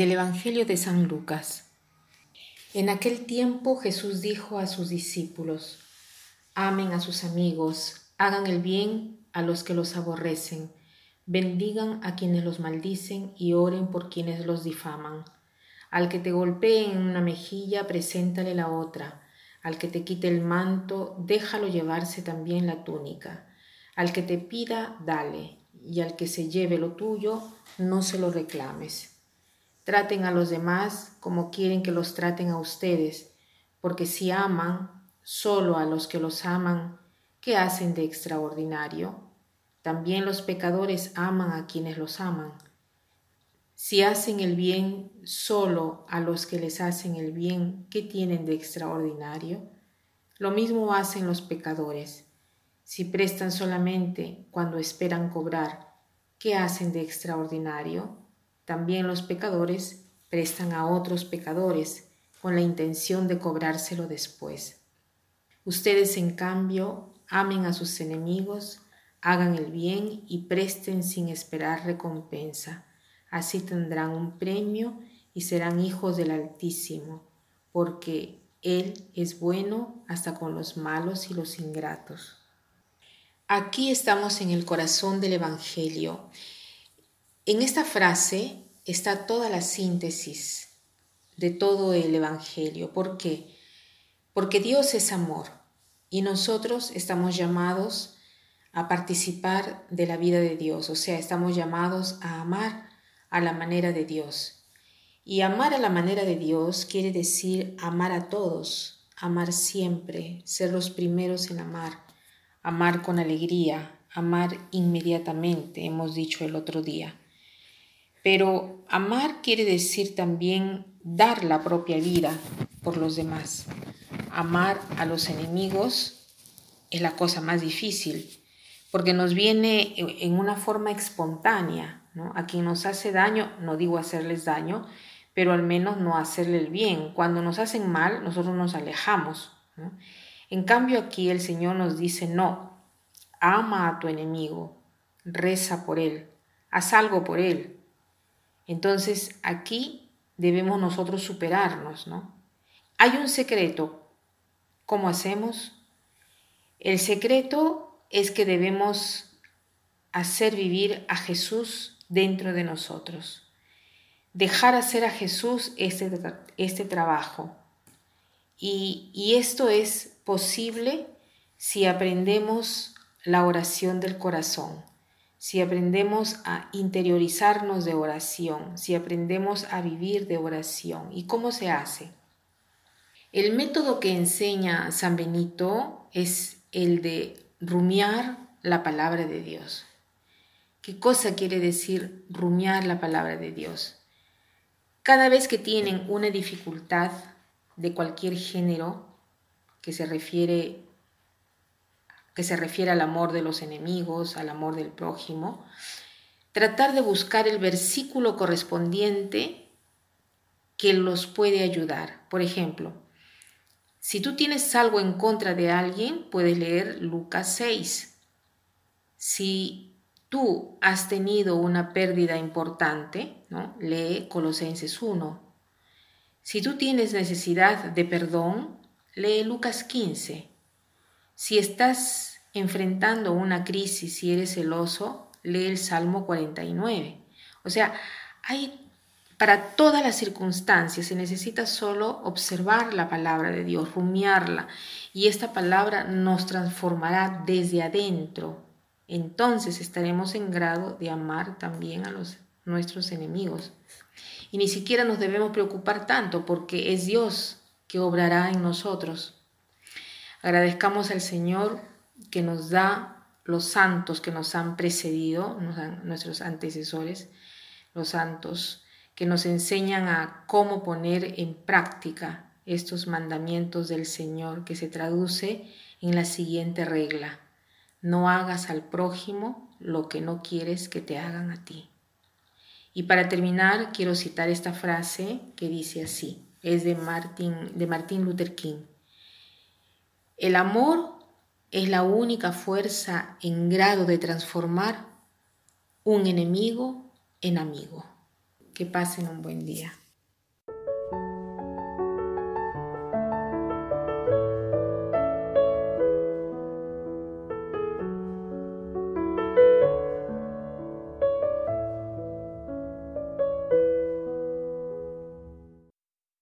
Del Evangelio de San Lucas. En aquel tiempo Jesús dijo a sus discípulos, amen a sus amigos, hagan el bien a los que los aborrecen, bendigan a quienes los maldicen y oren por quienes los difaman. Al que te golpee en una mejilla, preséntale la otra. Al que te quite el manto, déjalo llevarse también la túnica. Al que te pida, dale, y al que se lleve lo tuyo, no se lo reclames. Traten a los demás como quieren que los traten a ustedes, porque si aman solo a los que los aman, ¿qué hacen de extraordinario? También los pecadores aman a quienes los aman. Si hacen el bien solo a los que les hacen el bien, ¿qué tienen de extraordinario? Lo mismo hacen los pecadores. Si prestan solamente cuando esperan cobrar, ¿qué hacen de extraordinario? También los pecadores prestan a otros pecadores con la intención de cobrárselo después. Ustedes, en cambio, amen a sus enemigos, hagan el bien y presten sin esperar recompensa. Así tendrán un premio y serán hijos del Altísimo, porque Él es bueno hasta con los malos y los ingratos. Aquí estamos en el corazón del Evangelio en esta frase está toda la síntesis de todo el Evangelio. ¿Por qué? Porque Dios es amor y nosotros estamos llamados a participar de la vida de Dios, o sea, estamos llamados a amar a la manera de Dios. Y amar a la manera de Dios quiere decir amar a todos, amar siempre, ser los primeros en amar, amar con alegría, amar inmediatamente, hemos dicho el otro día. Pero amar quiere decir también dar la propia vida por los demás. Amar a los enemigos es la cosa más difícil, porque nos viene en una forma espontánea. A quien nos hace daño, no digo hacerles daño, pero al menos no hacerle el bien. Cuando nos hacen mal, nosotros nos alejamos. En cambio aquí el Señor nos dice, no, ama a tu enemigo, reza por él, haz algo por él, entonces aquí debemos nosotros superarnos, ¿no? Hay un secreto. ¿Cómo hacemos? El secreto es que debemos hacer vivir a Jesús dentro de nosotros. Dejar hacer a Jesús este, este trabajo. Y, y esto es posible si aprendemos la oración del corazón si aprendemos a interiorizarnos de oración, si aprendemos a vivir de oración. ¿Y cómo se hace? El método que enseña San Benito es el de rumiar la palabra de Dios. ¿Qué cosa quiere decir rumiar la palabra de Dios? Cada vez que tienen una dificultad de cualquier género que se refiere que se refiere al amor de los enemigos, al amor del prójimo, tratar de buscar el versículo correspondiente que los puede ayudar. Por ejemplo, si tú tienes algo en contra de alguien, puedes leer Lucas 6. Si tú has tenido una pérdida importante, ¿no? lee Colosenses 1. Si tú tienes necesidad de perdón, lee Lucas 15. Si estás enfrentando una crisis y eres celoso, lee el Salmo 49. O sea, hay para todas las circunstancias se necesita solo observar la palabra de Dios, rumiarla, y esta palabra nos transformará desde adentro. Entonces estaremos en grado de amar también a los, nuestros enemigos. Y ni siquiera nos debemos preocupar tanto porque es Dios que obrará en nosotros. Agradezcamos al Señor que nos da los santos que nos han precedido, nuestros antecesores, los santos, que nos enseñan a cómo poner en práctica estos mandamientos del Señor, que se traduce en la siguiente regla. No hagas al prójimo lo que no quieres que te hagan a ti. Y para terminar, quiero citar esta frase que dice así, es de Martin, de Martin Luther King. El amor es la única fuerza en grado de transformar un enemigo en amigo. Que pasen un buen día.